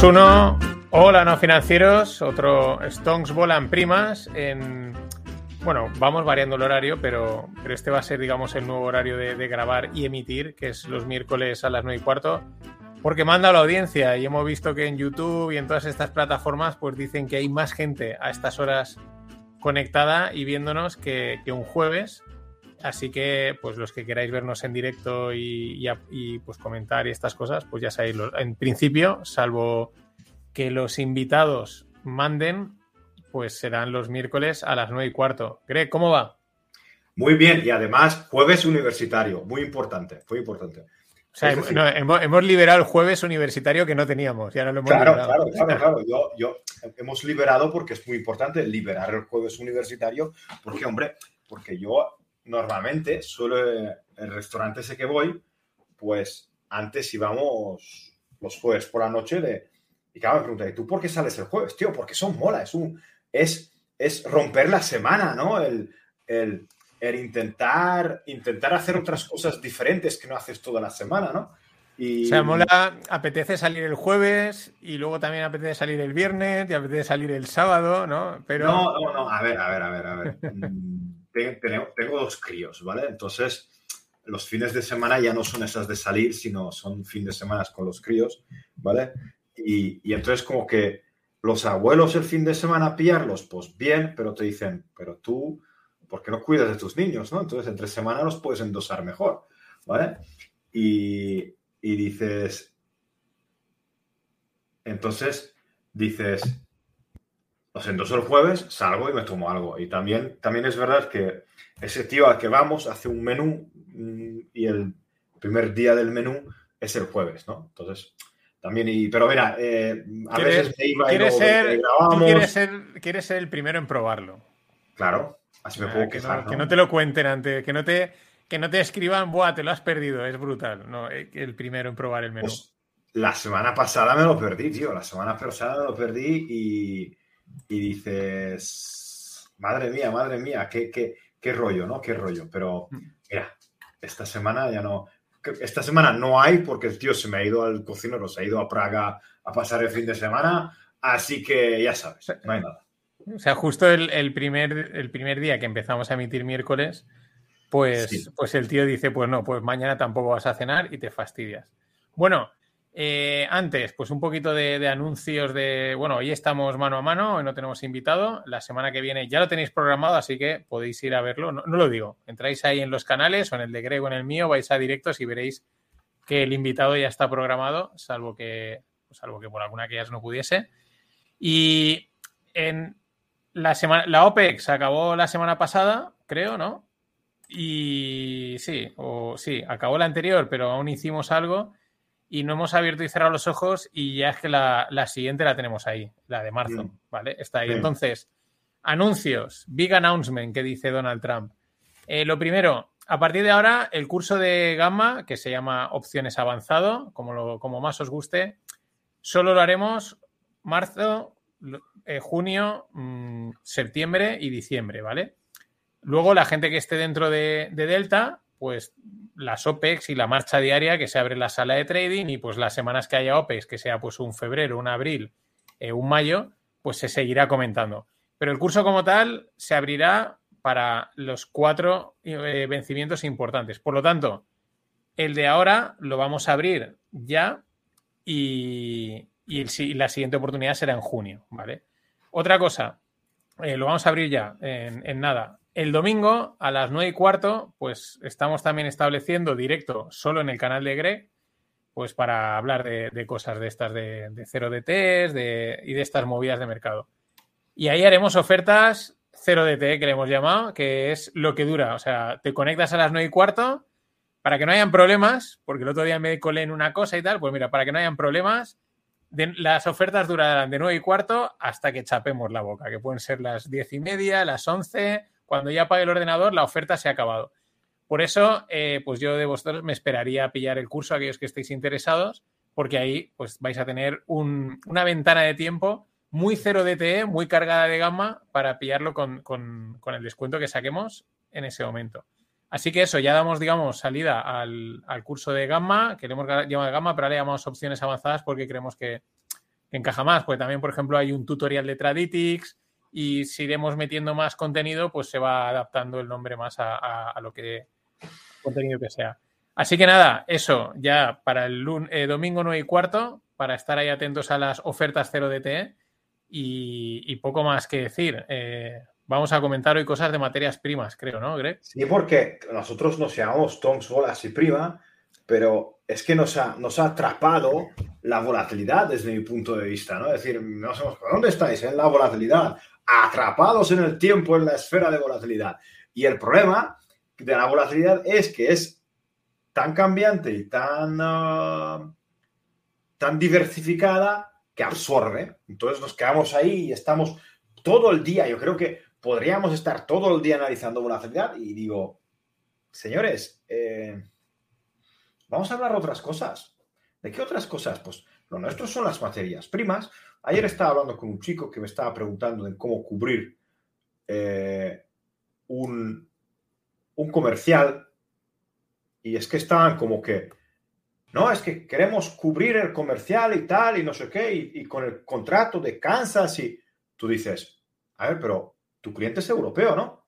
2, 1. Hola, no financieros. Otro Stonks volan primas. En... Bueno, vamos variando el horario, pero, pero este va a ser, digamos, el nuevo horario de, de grabar y emitir, que es los miércoles a las 9 y cuarto. Porque manda la audiencia y hemos visto que en YouTube y en todas estas plataformas pues dicen que hay más gente a estas horas conectada y viéndonos que, que un jueves. Así que, pues los que queráis vernos en directo y, y, y, pues comentar y estas cosas, pues ya sabéis, en principio, salvo que los invitados manden, pues serán los miércoles a las nueve y cuarto. Greg, ¿cómo va? Muy bien, y además jueves universitario, muy importante, muy importante. O sea, decir, no, hemos, hemos, liberado el jueves universitario que no teníamos, ya no lo hemos claro, liberado. Claro, claro, claro. Yo, yo, hemos liberado porque es muy importante liberar el jueves universitario, porque, hombre, porque yo normalmente suelo, el restaurante ese que voy, pues antes íbamos los jueves por la noche de... Y claro, me pregunté, ¿tú por qué sales el jueves? Tío, porque son mola, es un... Es, es romper la semana, ¿no? El, el, el intentar, intentar hacer otras cosas diferentes que no haces toda la semana, ¿no? Y... O sea, mola, apetece salir el jueves y luego también apetece salir el viernes y apetece salir el sábado, ¿no? Pero... No, no, no, a ver, a ver, a ver, a ver. tengo, dos críos, ¿vale? Entonces, los fines de semana ya no son esas de salir, sino son fin de semana con los críos, ¿vale? Y, y, entonces como que los abuelos el fin de semana pillarlos, pues bien, pero te dicen, pero tú, ¿por qué no cuidas de tus niños, no? Entonces entre semana los puedes endosar mejor, ¿vale? Y, y dices, entonces dices, los endoso el jueves, salgo y me tomo algo. Y también, también es verdad que ese tío al que vamos hace un menú y el primer día del menú es el jueves, ¿no? Entonces, también, y, pero mira, eh, a veces me iba ¿quieres y ser, grabamos... quieres ser, quieres ser el primero en probarlo. Claro, así me puedo ah, quejar. Que no, que no te lo cuenten antes, que no te, que no te escriban, buah, te lo has perdido, es brutal. No, eh, el primero en probar el menú. Pues, la semana pasada me lo perdí, tío. La semana pasada me lo perdí y, y dices, madre mía, madre mía, qué, qué, qué rollo, ¿no? Qué rollo. Pero mira, esta semana ya no. Esta semana no hay porque el tío se me ha ido al cocinero, se ha ido a Praga a pasar el fin de semana. Así que ya sabes, no hay nada. O sea, justo el, el primer, el primer día que empezamos a emitir miércoles, pues, sí. pues el tío dice, pues no, pues mañana tampoco vas a cenar y te fastidias. Bueno, eh, antes, pues un poquito de, anuncios de, bueno, hoy estamos mano a mano, hoy no tenemos invitado, la semana que viene ya lo tenéis programado, así que podéis ir a verlo, no, no lo digo, entráis ahí en los canales o en el de Grego, en el mío, vais a directos y veréis que el invitado ya está programado, salvo que, salvo que por alguna que ya no pudiese. Y en la semana, la OPEX acabó la semana pasada, creo, ¿no? Y sí, o sí, acabó la anterior, pero aún hicimos algo y no hemos abierto y cerrado los ojos y ya es que la, la siguiente la tenemos ahí, la de marzo, mm. ¿vale? Está ahí. Mm. Entonces, anuncios, big announcement que dice Donald Trump. Eh, lo primero, a partir de ahora, el curso de Gamma, que se llama Opciones Avanzado, como, lo, como más os guste, solo lo haremos marzo, eh, junio, mmm, septiembre y diciembre, ¿vale? Luego, la gente que esté dentro de, de Delta, pues las OPEX y la marcha diaria que se abre la sala de trading y pues las semanas que haya OPEX, que sea pues un febrero, un abril, eh, un mayo, pues se seguirá comentando. Pero el curso como tal se abrirá para los cuatro eh, vencimientos importantes. Por lo tanto, el de ahora lo vamos a abrir ya y, la siguiente oportunidad será en junio, ¿vale? Otra cosa, eh, lo vamos a abrir ya en nada. El domingo a las 9 y cuarto, pues estamos también estableciendo directo solo en el canal de Greg, pues para hablar de, cosas de estas de, cero DTs de, y de estas movidas de mercado. Y ahí haremos ofertas cero DT que le hemos llamado, que es lo que dura. O sea, te conectas a las 9 y cuarto para que no hayan problemas, porque el otro día me colé en una cosa y tal, pues mira, para que no hayan problemas, las ofertas durarán de 9 y cuarto hasta que chapemos la boca, que pueden ser las 10 y media, las 11 cuando ya apague el ordenador, la oferta se ha acabado. Por eso, eh, pues yo de vosotros me esperaría a pillar el curso, aquellos que estéis interesados, porque ahí pues vais a tener un, una ventana de tiempo muy cero DTE, muy cargada de gama, para pillarlo con, con, con, el descuento que saquemos en ese momento. Así que eso, ya damos, digamos, salida al, al curso de gamma, que le hemos llamado gamma, pero ahora le llamamos opciones avanzadas porque creemos que encaja más, porque también, por ejemplo, hay un tutorial de Traditics y si iremos metiendo más contenido, pues se va adaptando el nombre más a, lo que contenido que sea. Así que nada, eso ya para el eh, domingo 9 y cuarto, para estar ahí atentos a las ofertas 0 DT y, poco más que decir. Eh, vamos a comentar hoy cosas de materias primas, creo, ¿no, Greg? Sí, porque nosotros nos llamamos Tonks, bolas y prima, pero es que nos ha, nos ha atrapado la volatilidad desde mi punto de vista, ¿no? Es decir, no sabemos, ¿dónde estáis en la volatilidad? Atrapados en el tiempo, en la esfera de volatilidad. Y el problema de la volatilidad es que es tan cambiante y tan, uh, tan diversificada que absorbe. Entonces nos quedamos ahí y estamos todo el día. Yo creo que podríamos estar todo el día analizando volatilidad y digo, señores, eh, vamos a hablar otras cosas. ¿De qué otras cosas? Pues lo nuestro son las materias primas. Ayer estaba hablando con un chico que me estaba preguntando de cómo cubrir eh, un, un comercial y es que estaban como que, no, es que queremos cubrir el comercial y tal y no sé qué y, y con el contrato de Kansas y tú dices, a ver, pero tu cliente es europeo, ¿no?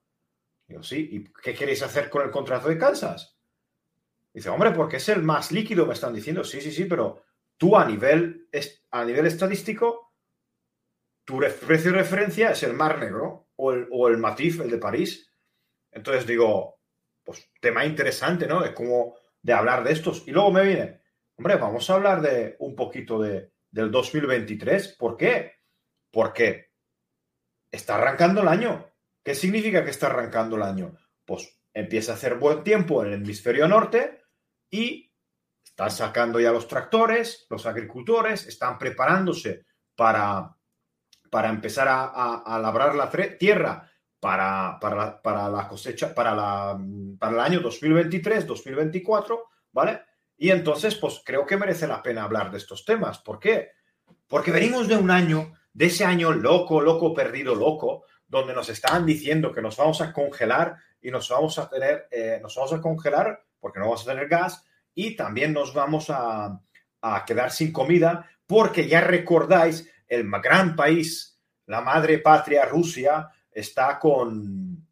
Digo, sí, ¿y qué queréis hacer con el contrato de Kansas? Dice, hombre, porque es el más líquido, me están diciendo. Sí, sí, sí, pero tú a nivel, a nivel estadístico, tu precio de referencia es el Mar Negro o el, o el Matif, el de París. Entonces digo, pues tema interesante, ¿no? De cómo, de hablar de estos. Y luego me viene, hombre, vamos a hablar de un poquito de, del 2023. ¿Por qué? Porque está arrancando el año. ¿Qué significa que está arrancando el año? Pues empieza a hacer buen tiempo en el hemisferio norte y están sacando ya los tractores, los agricultores están preparándose para, para empezar a, labrar la tierra para, para, la, cosecha, para, la, para el año 2023-2024, ¿vale? Y entonces, pues creo que merece la pena hablar de estos temas. ¿Por qué? Porque venimos de un año de ese año loco, loco, perdido, loco, donde nos estaban diciendo que nos vamos a congelar y nos vamos a tener, eh, nos vamos a congelar porque no vamos a tener gas y también nos vamos a, a quedar sin comida porque ya recordáis, el gran país, la madre patria Rusia, está con,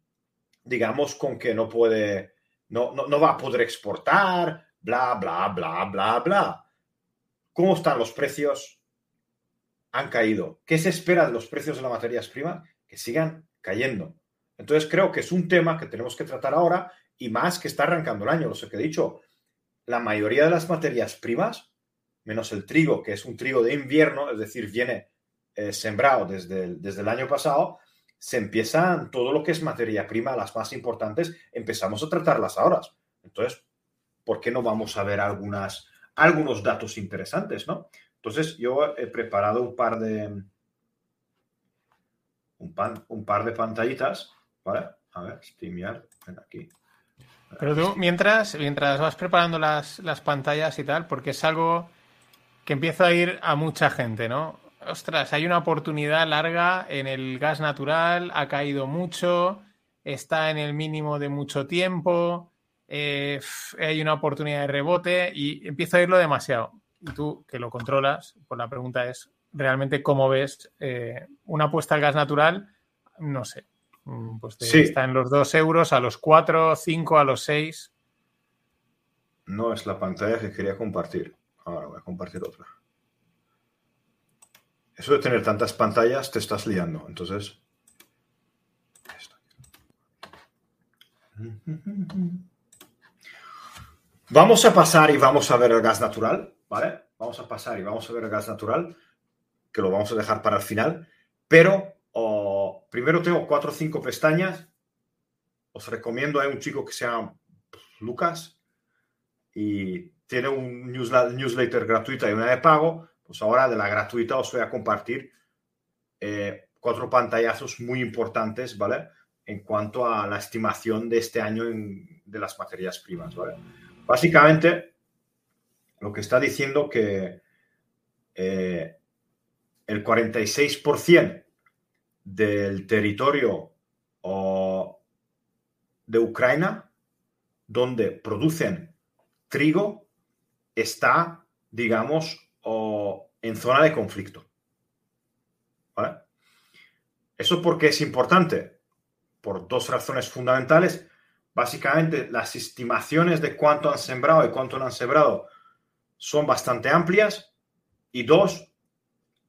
digamos, con que no puede, no, no, no va a poder exportar, bla, bla, bla, bla, bla. ¿Cómo están los precios? han caído. ¿Qué se espera de los precios de las materias primas? Que sigan cayendo. Entonces creo que es un tema que tenemos que tratar ahora y más que está arrancando el año. Lo sé que he dicho, la mayoría de las materias primas, menos el trigo, que es un trigo de invierno, es decir, viene eh, sembrado desde el, desde el año pasado, se empiezan todo lo que es materia prima, las más importantes, empezamos a tratarlas ahora. Entonces, ¿por qué no vamos a ver algunas, algunos datos interesantes, no? Entonces, yo he preparado un par de un, pan, un par de pantallitas, ¿vale? A ver, StreamYard, aquí. Pero tú, mientras, mientras vas preparando las, las pantallas y tal, porque es algo que empieza a ir a mucha gente, ¿no? Ostras, hay una oportunidad larga en el gas natural, ha caído mucho, está en el mínimo de mucho tiempo, eh, hay una oportunidad de rebote y empieza a irlo demasiado. Y tú que lo controlas, pues la pregunta es realmente cómo ves eh, una apuesta al gas natural, no sé, mm, pues está en los 2 euros, a los 4, 5, a los 6. No es la pantalla que quería compartir. Ahora voy a compartir otra. Eso de tener tantas pantallas te estás liando. Entonces. Vamos a pasar y vamos a ver el gas natural. ¿vale? Vamos a pasar y vamos a ver el gas natural, que lo vamos a dejar para el final, pero primero tengo cuatro o cinco pestañas. Os recomiendo, hay un chico que se llama Lucas y tiene un newsletter gratuita y una de pago. Pues ahora de la gratuita os voy a compartir eh, cuatro pantallazos muy importantes, ¿vale? En cuanto a la estimación de este año de las materias primas, ¿vale? Básicamente, lo que está diciendo que eh, el 46% del territorio de Ucrania donde producen trigo está, digamos, en zona de conflicto. ¿vale? ¿Eso por qué es importante? Por dos razones fundamentales. Básicamente, las estimaciones de cuánto han sembrado y cuánto no han sembrado son bastante amplias. Y dos,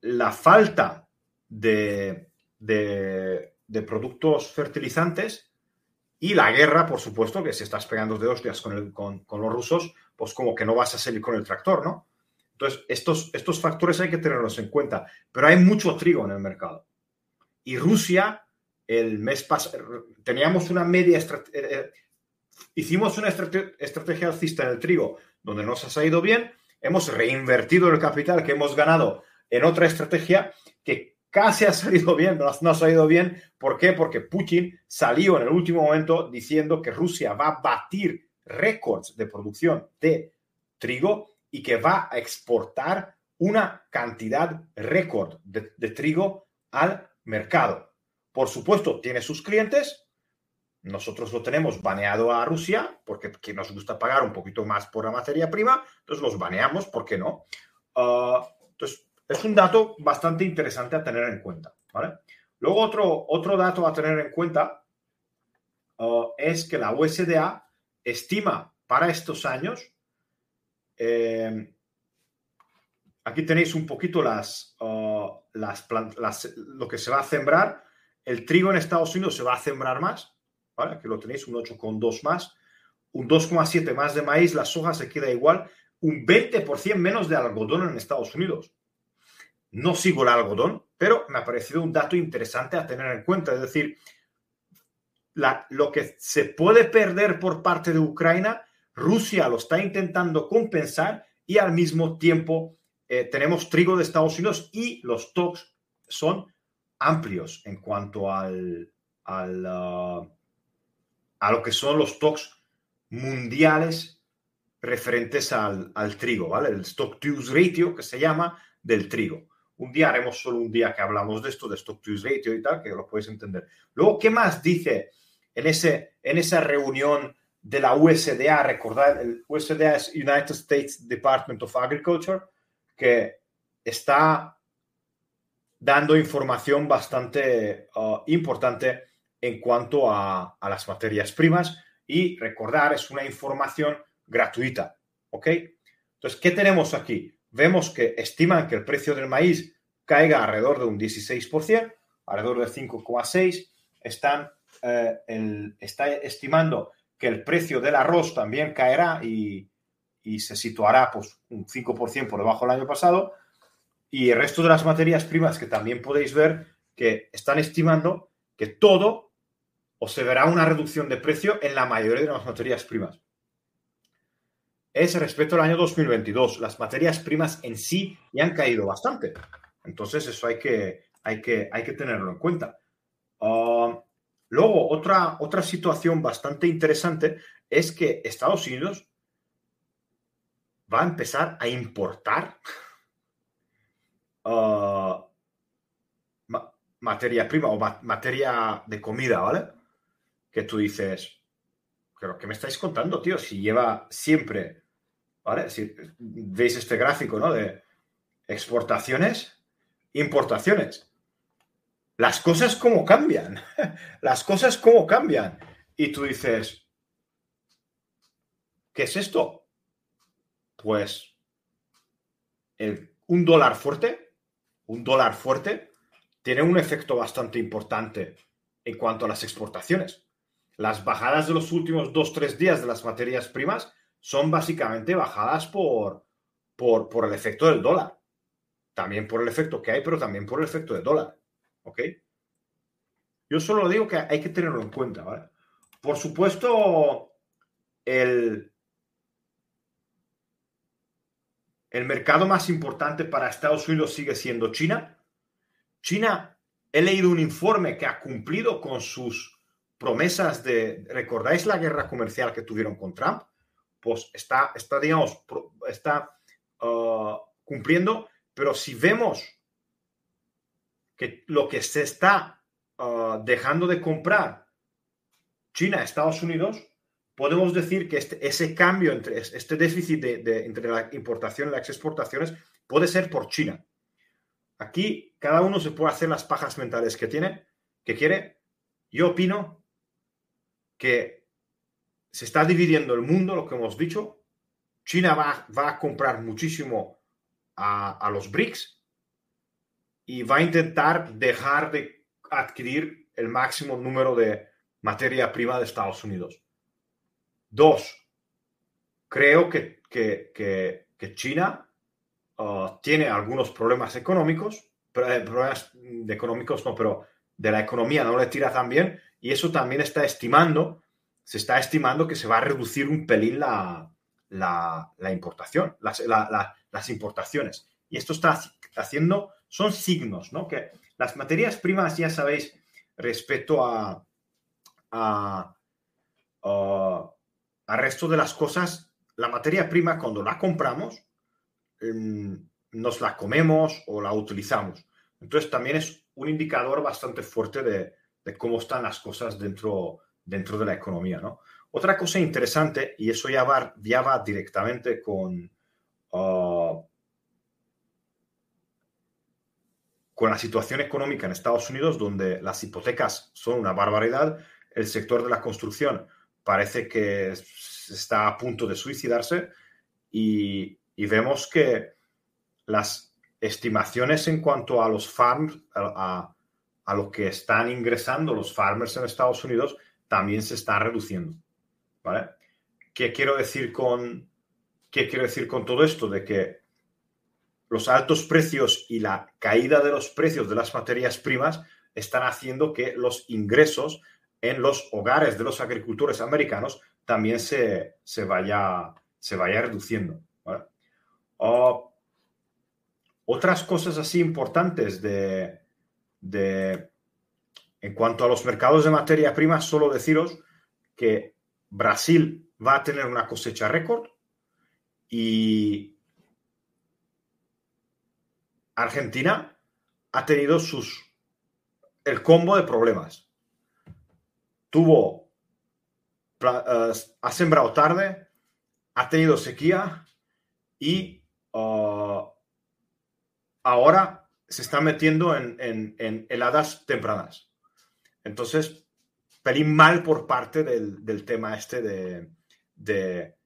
la falta de, de, productos fertilizantes y la guerra, por supuesto, que si estás pegando de hostias con, con, los rusos, pues como que no vas a salir con el tractor, ¿no? Entonces, estos, estos factores hay que tenerlos en cuenta. Pero hay mucho trigo en el mercado. Y Rusia, el mes pasado, teníamos una media, eh, eh, hicimos una estrategia alcista en el trigo donde nos ha salido bien, hemos reinvertido el capital que hemos ganado en otra estrategia que casi ha salido bien, pero no ha salido bien. ¿Por qué? Porque Putin salió en el último momento diciendo que Rusia va a batir récords de producción de trigo y que va a exportar una cantidad récord de, trigo al mercado. Por supuesto, tiene sus clientes. Nosotros lo tenemos baneado a Rusia porque nos gusta pagar un poquito más por la materia prima. Entonces los baneamos, ¿por qué no? Ah, entonces, es un dato bastante interesante a tener en cuenta. ¿vale? Luego, otro, otro dato a tener en cuenta uh, es que la USDA estima para estos años, eh, aquí tenéis un poquito las, uh, las, lo que se va a sembrar. El trigo en Estados Unidos se va a sembrar más, ¿vale? Aquí lo tenéis, un 8,2 más, un 2,7 más de maíz, la soja se queda igual, un 20% menos de algodón en Estados Unidos. No sigo el algodón, pero me ha parecido un dato interesante a tener en cuenta. Es decir, lo que se puede perder por parte de Ucrania, Rusia lo está intentando compensar y al mismo tiempo eh, tenemos trigo de Estados Unidos y los stocks son amplios en cuanto al, uh, a lo que son los stocks mundiales referentes al, al, trigo, ¿vale? El stock to use ratio que se llama del trigo. Un día haremos solo un día que hablamos de esto, de Stock to Use Ratio y tal, que lo podéis entender. Luego, ¿qué más dice en, ese, en esa reunión de la USDA? Recordad, el USDA es United States Department of Agriculture, que está dando información bastante uh, importante en cuanto a, a, las materias primas y recordar, es una información gratuita, ¿ok? Entonces, ¿qué tenemos aquí? Vemos que estiman que el precio del maíz caiga alrededor de un 16%, alrededor de 5,6%. Están eh, está estimando que el precio del arroz también caerá y, se situará pues, un 5% por debajo del año pasado. Y el resto de las materias primas que también podéis ver que están estimando que todo o se verá una reducción de precio en la mayoría de las materias primas es respecto al año 2022. Las materias primas en sí ya han caído bastante. Entonces, eso hay que, hay que, hay que tenerlo en cuenta. Ah, luego, otra, otra situación bastante interesante es que Estados Unidos va a empezar a importar ah, materia prima o materia de comida, ¿vale? Que tú dices, pero ¿qué me estáis contando, tío? Si lleva siempre, ¿vale? Si veis este gráfico, ¿no? De exportaciones, importaciones. Las cosas cómo cambian. Las cosas cómo cambian. Y tú dices, ¿qué es esto? Pues un dólar fuerte, un dólar fuerte, tiene un efecto bastante importante en cuanto a las exportaciones las bajadas de los últimos dos, tres días de las materias primas son básicamente bajadas por, por, el efecto del dólar. También por el efecto que hay, pero también por el efecto del dólar. ¿Ok? Yo solo digo que hay que tenerlo en cuenta, ¿vale? Por supuesto, el, el mercado más importante para Estados Unidos sigue siendo China. China, he leído un informe que ha cumplido con sus promesas de, ¿recordáis la guerra comercial que tuvieron con Trump? Pues está, está digamos, está uh, cumpliendo, pero si vemos que lo que se está uh, dejando de comprar China, Estados Unidos, podemos decir que este, ese cambio entre este déficit de, entre la importación y las exportaciones puede ser por China. aquí cada uno se puede hacer las pajas mentales que tiene, que quiere. Yo opino que se está dividiendo el mundo, lo que hemos dicho. China va, va a comprar muchísimo a, a los BRICS y va a intentar dejar de adquirir el máximo número de materia prima de Estados Unidos. Dos, creo que, que, que, China uh, tiene algunos problemas económicos, eh, problemas económicos no, pero de la economía no le tira tan bien y eso también está estimando, se está estimando que se va a reducir un pelín la, la, importación, las, las importaciones. Y esto está haciendo, son signos, ¿no? Que las materias primas, ya sabéis, respecto a, a, a, resto de las cosas, la materia prima cuando la compramos, em, nos la comemos o la utilizamos. Entonces también es un indicador bastante fuerte de, cómo están las cosas dentro, dentro de la economía. ¿no? Otra cosa interesante, y eso ya va, ya va directamente con, ah, con la situación económica en Estados Unidos, donde las hipotecas son una barbaridad, el sector de la construcción parece que está a punto de suicidarse y, vemos que las estimaciones en cuanto a los farms, a, lo que están ingresando los farmers en Estados Unidos, también se están reduciendo. ¿vale? ¿Qué quiero decir con, qué quiero decir con todo esto? De que los altos precios y la caída de los precios de las materias primas están haciendo que los ingresos en los hogares de los agricultores americanos también se, vaya, se vaya reduciendo. otras cosas así importantes de, de, en cuanto a los mercados de materia prima, solo deciros que Brasil va a tener una cosecha récord y Argentina ha tenido sus el combo de problemas. Tuvo eh, ha sembrado tarde, ha tenido sequía y uh, ahora se está metiendo en, heladas tempranas. Entonces, pelín mal por parte del, tema este de, de,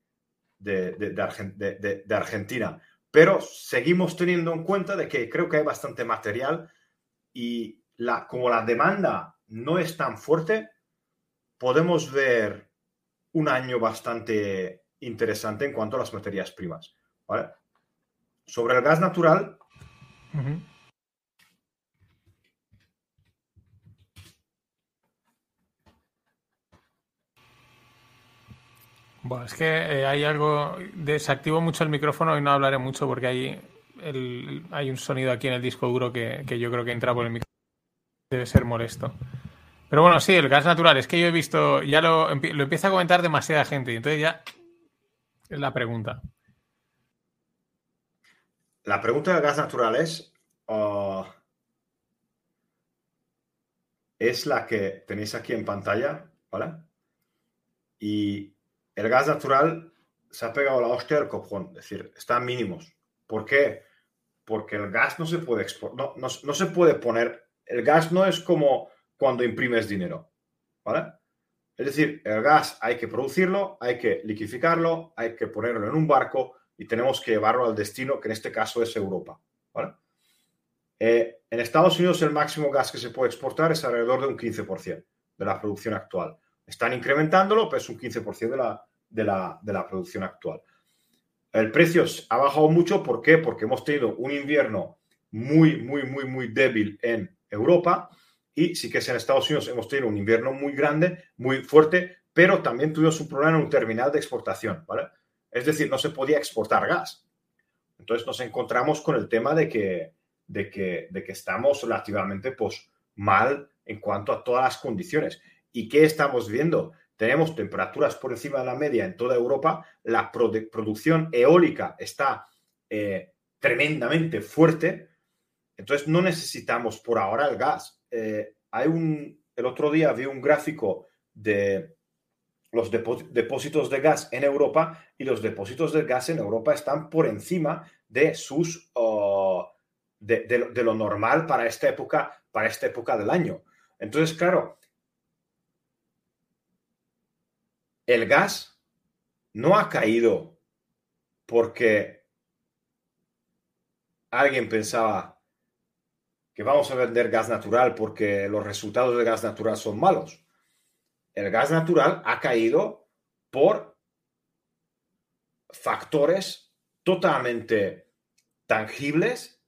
de, Argentina pero seguimos teniendo en cuenta de que creo que hay bastante material y la, como la demanda no es tan fuerte, podemos ver un año bastante interesante en cuanto a las materias primas. Sobre el gas natural. Bueno, es que eh, hay algo. Desactivo mucho el micrófono y no hablaré mucho porque hay, hay un sonido aquí en el disco duro que, yo creo que entra por el micrófono. Debe ser molesto. Pero bueno, sí, el gas natural. Es que yo he visto. Ya lo, empieza a comentar demasiada gente y entonces ya. Es la pregunta. La pregunta del gas natural es. Uh, es la que tenéis aquí en pantalla, ¿vale? Y el gas natural se ha pegado la hostia del copón, es decir, están mínimos. ¿Por qué? Porque el gas no se puede exportar, no, se puede poner, el gas no es como cuando imprimes dinero, ¿vale? Es decir, el gas hay que producirlo, hay que liquificarlo, hay que ponerlo en un barco y tenemos que llevarlo al destino, que en este caso es Europa. Eh, en Estados Unidos el máximo gas que se puede exportar es alrededor de un 15% de la producción actual. Están incrementándolo, pero es un 15% de la, de, la, de la producción actual. El precio ha bajado mucho, ¿por qué? Porque hemos tenido un invierno muy, muy, muy, muy débil en Europa y sí que es en Estados Unidos hemos tenido un invierno muy grande, muy fuerte, pero también tuvimos un problema en un terminal de exportación, ¿vale? Es decir, no se podía exportar gas. Entonces nos encontramos con el tema de que, de que, de que estamos relativamente pues, mal en cuanto a todas las condiciones. ¿Y qué estamos viendo? Tenemos temperaturas por encima de la media en toda Europa, la producción eólica está eh, tremendamente fuerte, entonces no necesitamos por ahora el gas. Eh, hay un, el otro día vi un gráfico de los depósitos de gas en Europa y los depósitos de gas en Europa están por encima de sus, oh, de, lo normal para esta época, para esta época del año. Entonces, claro, el gas no ha caído porque alguien pensaba que vamos a vender gas natural porque los resultados del gas natural son malos. El gas natural ha caído por factores totalmente tangibles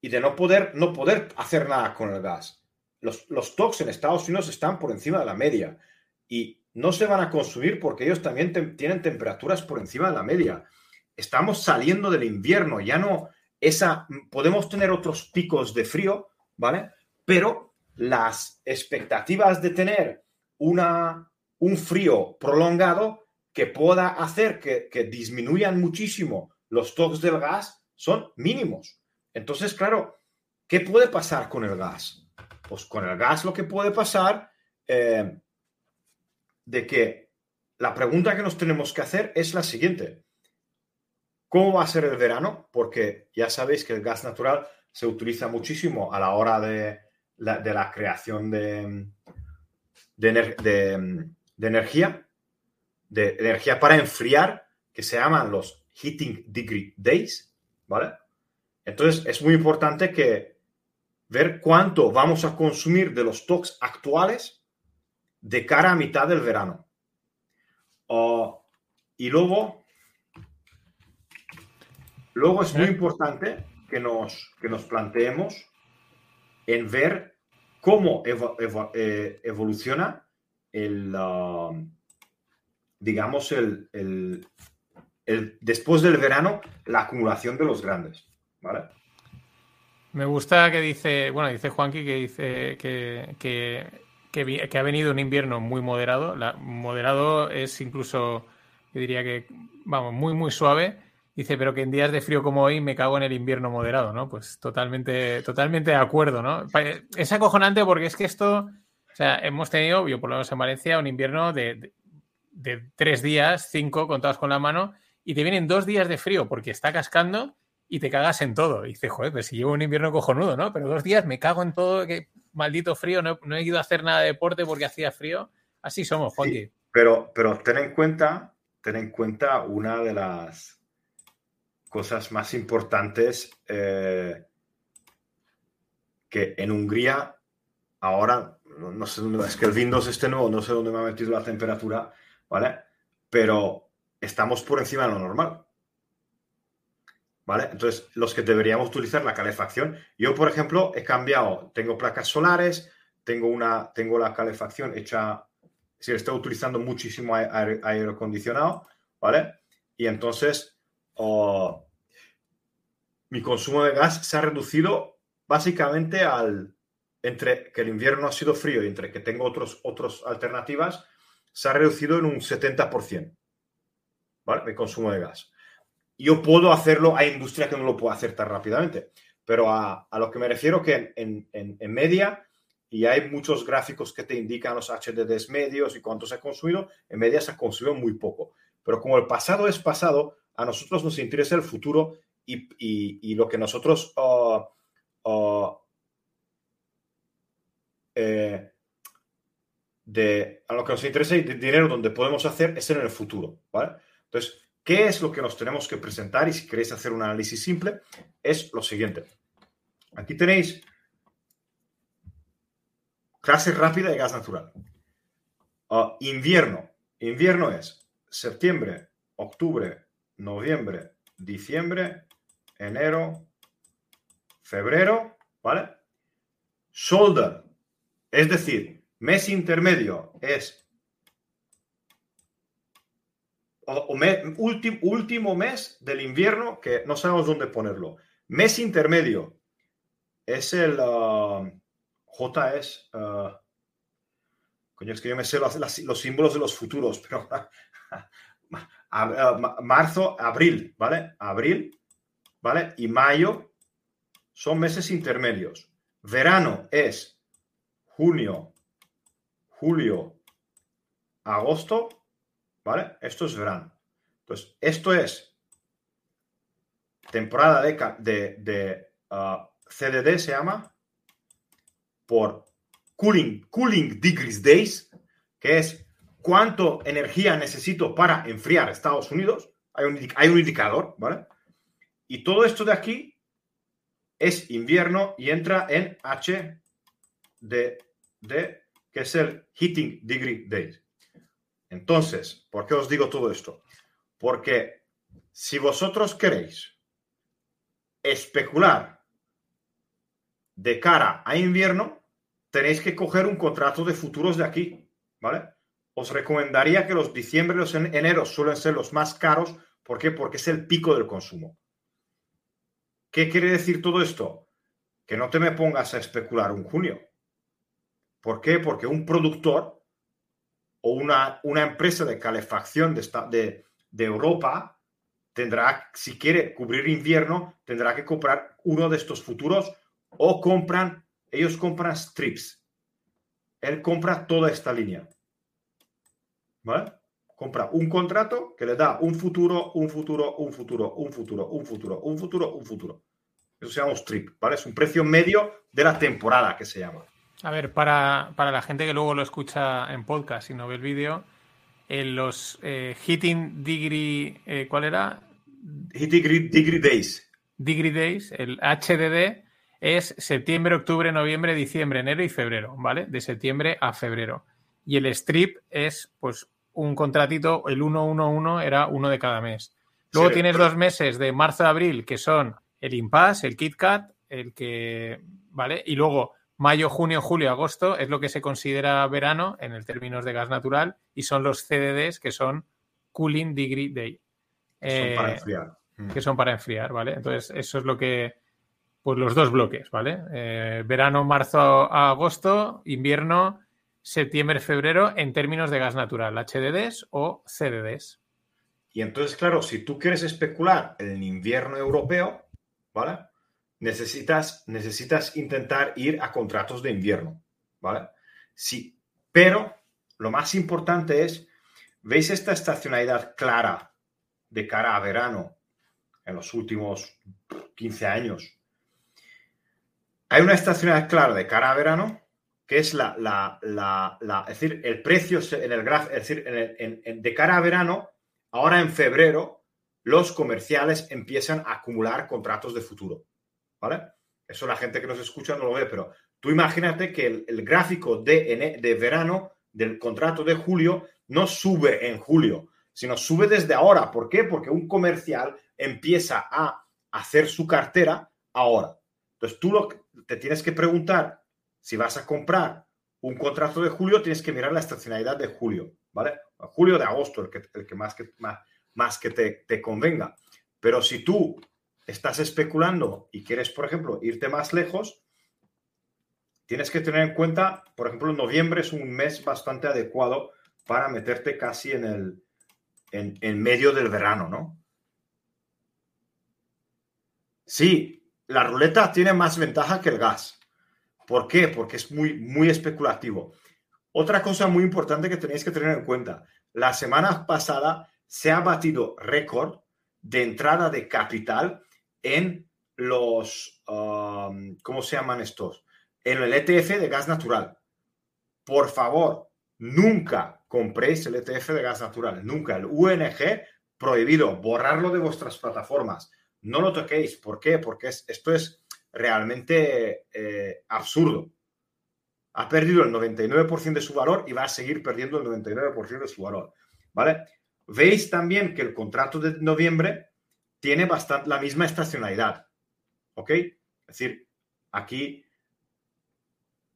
y de no poder, no poder hacer nada con el gas. Los, los TOCs en Estados Unidos están por encima de la media y no se van a consumir porque ellos también tienen temperaturas por encima de la media. Estamos saliendo del invierno, ya no esa, podemos tener otros picos de frío, ¿vale? Pero las expectativas de tener una, un frío prolongado que pueda hacer que, que disminuyan muchísimo los toques del gas son mínimos. Entonces, claro, ¿qué puede pasar con el gas? Pues con el gas lo que puede pasar eh, de que la pregunta que nos tenemos que hacer es la siguiente. ¿Cómo va a ser el verano? Porque ya sabéis que el gas natural se utiliza muchísimo a la hora de la, creación de, de, energía, de energía para enfriar, que se llaman los heating degree days, ¿vale? Entonces, es muy importante que ver cuánto vamos a consumir de los stocks actuales de cara a mitad del verano. y luego, luego es muy importante que nos, que nos planteemos en ver cómo eh, evoluciona el, ah, digamos, el, el, después del verano, la acumulación de los grandes. Me gusta que dice, bueno, dice Juanqui que dice que, que, ha venido un invierno muy moderado. moderado es incluso, yo diría que, vamos, muy, muy suave. Dice, pero que en días de frío como hoy me cago en el invierno moderado, ¿no? Pues totalmente, totalmente de acuerdo, ¿no? Es acojonante porque es que esto, o sea, hemos tenido, yo por lo menos en Valencia, un invierno de, de tres días, cinco contados con la mano, y te vienen dos días de frío porque está cascando y te cagas en todo. Y dices, joder, pues si llevo un invierno cojonudo, ¿no? Pero dos días me cago en todo, que maldito frío, no, he ido a hacer nada de deporte porque hacía frío. Así somos, Joaquín. pero, pero ten en cuenta, ten en cuenta una de las cosas más importantes eh, que en Hungría ahora, no sé dónde, es que el Windows este nuevo, no sé dónde me ha metido la temperatura, ¿vale? Pero estamos por encima de lo normal. Entonces, los que deberíamos utilizar la calefacción. Yo, por ejemplo, he cambiado, tengo placas solares, tengo, una, tengo la calefacción hecha, si estoy utilizando muchísimo aire, acondicionado, ¿vale? Y entonces, mi consumo de gas se ha reducido básicamente al, entre que el invierno ha sido frío y entre que tengo otros, otras alternativas, se ha reducido en un 70%, ¿vale? Mi consumo de gas yo puedo hacerlo, hay industria que no lo puede hacer tan rápidamente, pero a, lo que me refiero que en, en, media, y hay muchos gráficos que te indican los HDDs medios y cuánto se ha consumido, en media se ha consumido muy poco. Pero como el pasado es pasado, a nosotros nos interesa el futuro y, y, lo que nosotros... Uh, uh, eh, de, a lo que nos interesa y de dinero donde podemos hacer es en el futuro, ¿vale? Entonces, ¿Qué es lo que nos tenemos que presentar? Y si queréis hacer un análisis simple, es lo siguiente. Aquí tenéis clase rápida de gas natural. Ah, invierno. Invierno es septiembre, octubre, noviembre, diciembre, enero, febrero, ¿vale? Shoulder, es decir, mes intermedio es o, último mes del invierno que no sabemos dónde ponerlo. Mes intermedio es el uh, J es uh, coño es que yo me sé los, los símbolos de los futuros, pero marzo, abril, ¿vale? Abril, ¿vale? Y mayo son meses intermedios. Verano es junio, julio, agosto ¿Vale? Esto es verano. Entonces, esto es temporada de, ah, CDD se llama, por cooling, cooling degrees days, que es cuánto energía necesito para enfriar Estados Unidos. Hay un, hay un indicador, ¿vale? Y todo esto de aquí es invierno y entra en HDD, que es el Heating Degree Days. Entonces, ¿por qué os digo todo esto? Porque si vosotros queréis especular de cara a invierno, tenéis que coger un contrato de futuros de aquí, ¿vale? Os recomendaría que los diciembre y los enero suelen ser los más caros. ¿Por qué? Porque es el pico del consumo. ¿Qué quiere decir todo esto? Que no te me pongas a especular un junio. ¿Por qué? Porque un productor o una, una empresa de calefacción de, de, de Europa tendrá, si quiere cubrir invierno, tendrá que comprar uno de estos futuros o compran, ellos compran strips. Él compra toda esta línea. ¿Vale? Compra un contrato que le da un futuro, un futuro, un futuro, un futuro, un futuro, un futuro, un futuro. Eso se llama strip, ¿vale? Es un precio medio de la temporada que se llama. A ver, para, la gente que luego lo escucha en podcast y no ve el vídeo, en los eh, Hitting Degree, eh, ¿cuál era? Hitting degree, Days. Degree Days, el HDD es septiembre, octubre, noviembre, diciembre, enero y febrero, ¿vale? De septiembre a febrero. Y el strip es, pues, un contratito, el 111 era uno de cada mes. Luego tienes dos meses de marzo a abril, que son el impasse, el KitKat, el que, ¿vale? Y luego mayo, junio, julio, agosto es lo que se considera verano en el términos de gas natural y son los CDDs que son Cooling Degree Day. son para eh, enfriar. Mm. Que son para enfriar, ¿vale? Entonces, eso es lo que, pues los dos bloques, ¿vale? Eh, verano, marzo a agosto, invierno, septiembre, febrero en términos de gas natural, HDDs o CDDs. Y entonces, claro, si tú quieres especular en el invierno europeo, ¿vale? Necesitas, necesitas intentar ir a contratos de invierno, ¿vale? Sí, pero lo más importante es, ¿veis esta estacionalidad clara de cara a verano en los últimos 15 años? Hay una estacionalidad clara de cara a verano que es la, la, la, es decir, el precio en el graf, es decir, en de cara a verano, ahora en febrero, los comerciales empiezan a acumular contratos de futuro. ¿Vale? Eso la gente que nos escucha no lo ve, pero tú imagínate que el, gráfico de, verano del contrato de julio no sube en julio, sino sube desde ahora. ¿Por qué? Porque un comercial empieza a hacer su cartera ahora. Entonces tú lo, te tienes que preguntar si vas a comprar un contrato de julio, tienes que mirar la estacionalidad de julio, ¿vale? Julio de agosto, el que, el que más que, más, más que te, te convenga. Pero si tú estás especulando y quieres, por ejemplo, irte más lejos, tienes que tener en cuenta, por ejemplo, noviembre es un mes bastante adecuado para meterte casi en el en, medio del verano, ¿no? Sí, la ruleta tiene más ventaja que el gas. ¿Por qué? Porque es muy, muy especulativo. Otra cosa muy importante que tenéis que tener en cuenta, la semana pasada se ha batido récord de entrada de capital en los, um, ¿cómo se llaman estos? En el ETF de gas natural. Por favor, nunca compréis el ETF de gas natural, nunca. El UNG prohibido, borrarlo de vuestras plataformas. No lo toquéis. ¿Por qué? Porque esto es realmente eh, absurdo. Ha perdido el 99% de su valor y va a seguir perdiendo el 99% de su valor. ¿Vale? Veis también que el contrato de noviembre tiene bastante la misma estacionalidad. ¿Ok? Es decir, aquí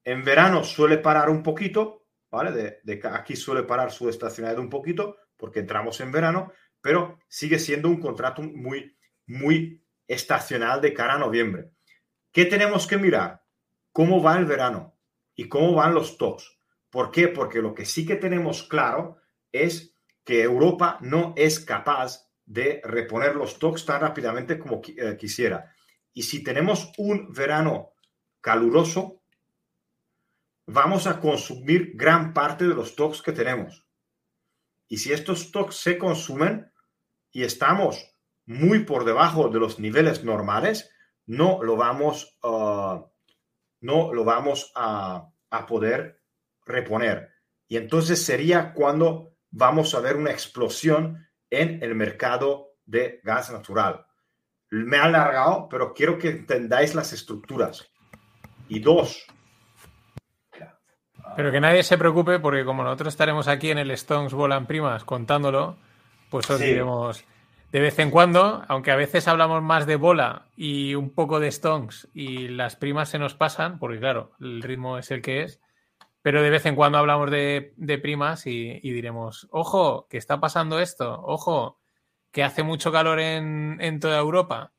en verano suele parar un poquito, ¿vale? De, aquí suele parar su estacionalidad un poquito porque entramos en verano, pero sigue siendo un contrato muy, muy estacional de cara a noviembre. ¿Qué tenemos que mirar? ¿Cómo va el verano? ¿Y cómo van los tops? ¿Por qué? Porque lo que sí que tenemos claro es que Europa no es capaz de reponer los stocks tan rápidamente como eh, quisiera. Y si tenemos un verano caluroso, vamos a consumir gran parte de los stocks que tenemos. Y si estos stocks se consumen y estamos muy por debajo de los niveles normales, no lo vamos, uh, no lo vamos a, a poder reponer. Y entonces sería cuando vamos a ver una explosión en el mercado de gas natural. Me ha alargado, pero quiero que entendáis las estructuras. Y dos. Pero que nadie se preocupe porque como nosotros estaremos aquí en el Stones Volan Primas contándolo, pues os diremos de vez en cuando, aunque a veces hablamos más de bola y un poco de Stones y las primas se nos pasan, porque claro, el ritmo es el que es, pero de vez en cuando hablamos de, primas y, diremos, ojo, que está pasando esto, ojo, que hace mucho calor en, toda Europa.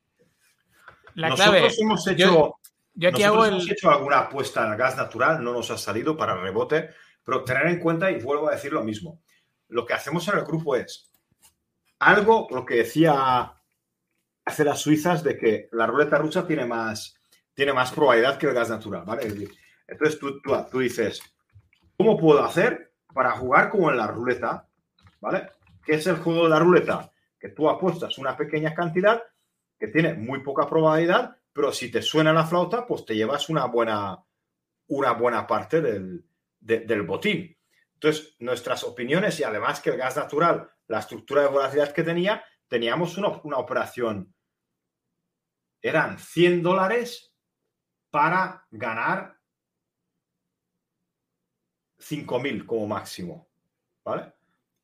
La nosotros hemos hecho, yo, aquí hago hemos hecho alguna apuesta el gas natural, no nos ha salido para rebote, pero tener en cuenta, y vuelvo a decir lo mismo, lo que hacemos en el grupo es algo, lo que decía hace las suizas, de que la ruleta rusa tiene más, tiene más probabilidad que el gas natural, ¿vale? entonces tú, tú, tú dices, ¿Cómo puedo hacer para jugar como en la ruleta? ¿Vale? ¿Qué es el juego de la ruleta? Que tú apuestas una pequeña cantidad que tiene muy poca probabilidad, pero si te suena la flauta, pues te llevas una buena, una buena parte del, botín. Entonces, nuestras opiniones y además que el gas natural, la estructura de volatilidad que tenía, teníamos una, una operación. Eran 100 dólares para ganar 5.000 como máximo, ¿vale?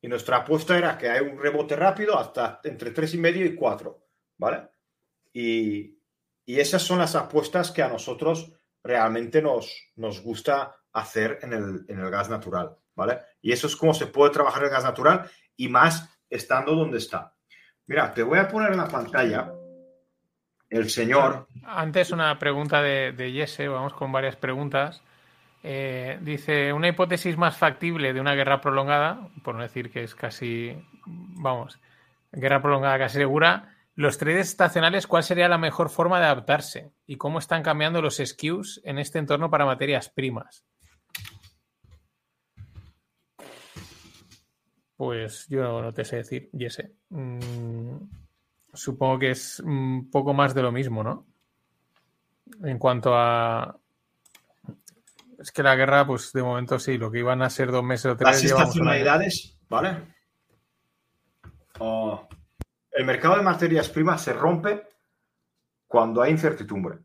Y nuestra apuesta era que hay un rebote rápido hasta entre 3,5 y 4, ¿vale? Y, esas son las apuestas que a nosotros realmente nos, nos gusta hacer en el, en el gas natural, ¿vale? Y eso es como se puede trabajar el gas natural y más estando donde está. Mira, te voy a poner en la pantalla el señor. Antes una pregunta de, de Jesse, vamos con varias preguntas. Eh, dice, una hipótesis más factible de una guerra prolongada, por no decir que es casi, vamos, guerra prolongada casi segura, los traders estacionales, ¿cuál sería la mejor forma de adaptarse? ¿Y cómo están cambiando los SKUs en este entorno para materias primas? Pues yo no te sé decir, Jesse. Mm, supongo que es un poco más de lo mismo, ¿no? En cuanto a, es que la guerra, pues de momento sí, lo que iban a ser dos meses o tres. Las estacionalidades, ¿vale? el mercado de materias primas se rompe cuando hay incertidumbre,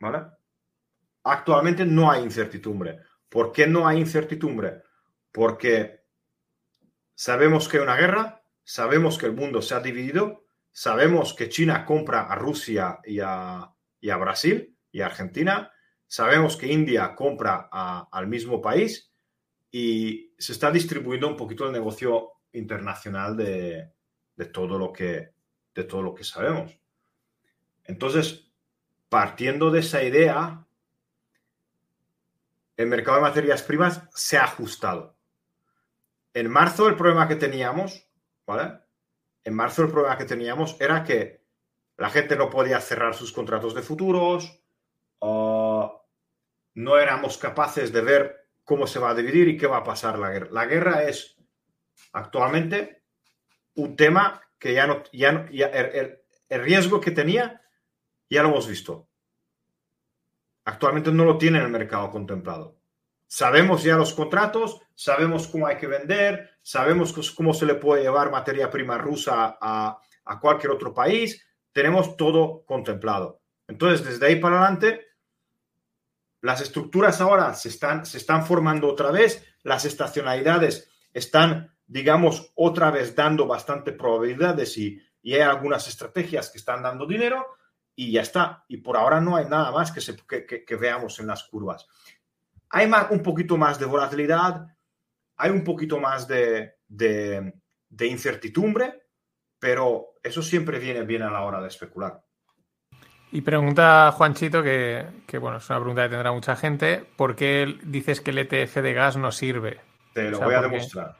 ¿vale? Actualmente no hay incertidumbre. ¿Por qué no hay incertidumbre? Porque sabemos que hay una guerra, sabemos que el mundo se ha dividido, sabemos que China compra a Rusia y a, y a Brasil y a Argentina, Sabemos que India compra al mismo país y se está distribuyendo un poquito el negocio internacional de, todo lo que, de todo lo que sabemos. Entonces, partiendo de esa idea, el mercado de materias primas se ha ajustado. En marzo el problema que teníamos, ¿vale? En marzo el problema que teníamos era que la gente no podía cerrar sus contratos de futuros, no éramos capaces de ver cómo se va a dividir y qué va a pasar la guerra. La guerra es actualmente un tema que ya no, ya, el, riesgo que tenía ya lo hemos visto. Actualmente no lo tiene el mercado contemplado. Sabemos ya los contratos, sabemos cómo hay que vender, sabemos cómo se le puede llevar materia prima rusa a, a cualquier otro país, tenemos todo contemplado. Entonces, desde ahí para adelante, las estructuras ahora se están, se están formando otra vez, las estacionalidades están, digamos, otra vez dando bastante probabilidades y, hay algunas estrategias que están dando dinero y ya está. Y por ahora no hay nada más que, se, que, veamos en las curvas. Hay más, un poquito más de volatilidad, hay un poquito más de, de incertidumbre, pero eso siempre viene bien a la hora de especular. Y pregunta Juanchito, que, bueno, es una pregunta que tendrá mucha gente, ¿por qué dices que el ETF de gas no sirve? Te lo voy a demostrar.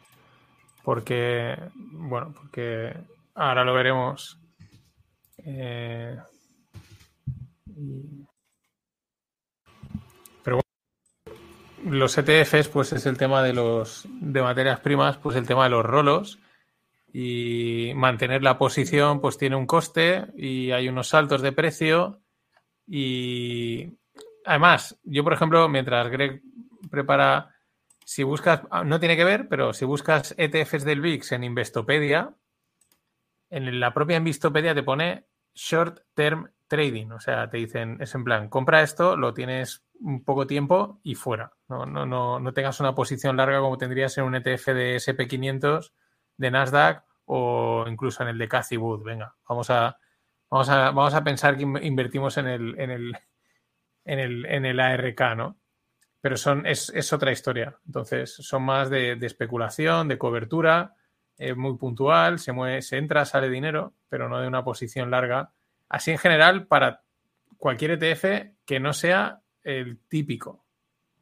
Porque, bueno, porque ahora lo veremos. Eh, pero bueno, los ETFs, pues es el tema de los de materias primas, pues el tema de los rolos y mantener la posición pues tiene un coste y hay unos saltos de precio Y además, yo, por ejemplo, mientras Greg prepara, si buscas, ah, no tiene que ver, pero si buscas ETFs del VIX en Investopedia, en la propia Investopedia te pone short term trading. O sea, te dicen, es en plan, compra esto, lo tienes un poco tiempo y fuera. No, no, no, no tengas una posición larga como tendrías en un ETF de SP500, de Nasdaq o incluso en el de Cathy. Venga, vamos a, vamos a, vamos a pensar que invertimos en el, en el, en el, en el ARK, ¿no? Pero son, es, es otra historia. Entonces, son más de, de especulación, de cobertura, muy puntual, se, mueve, se entra, sale dinero, pero no de una posición larga. Así en general, para cualquier ETF que no sea el típico,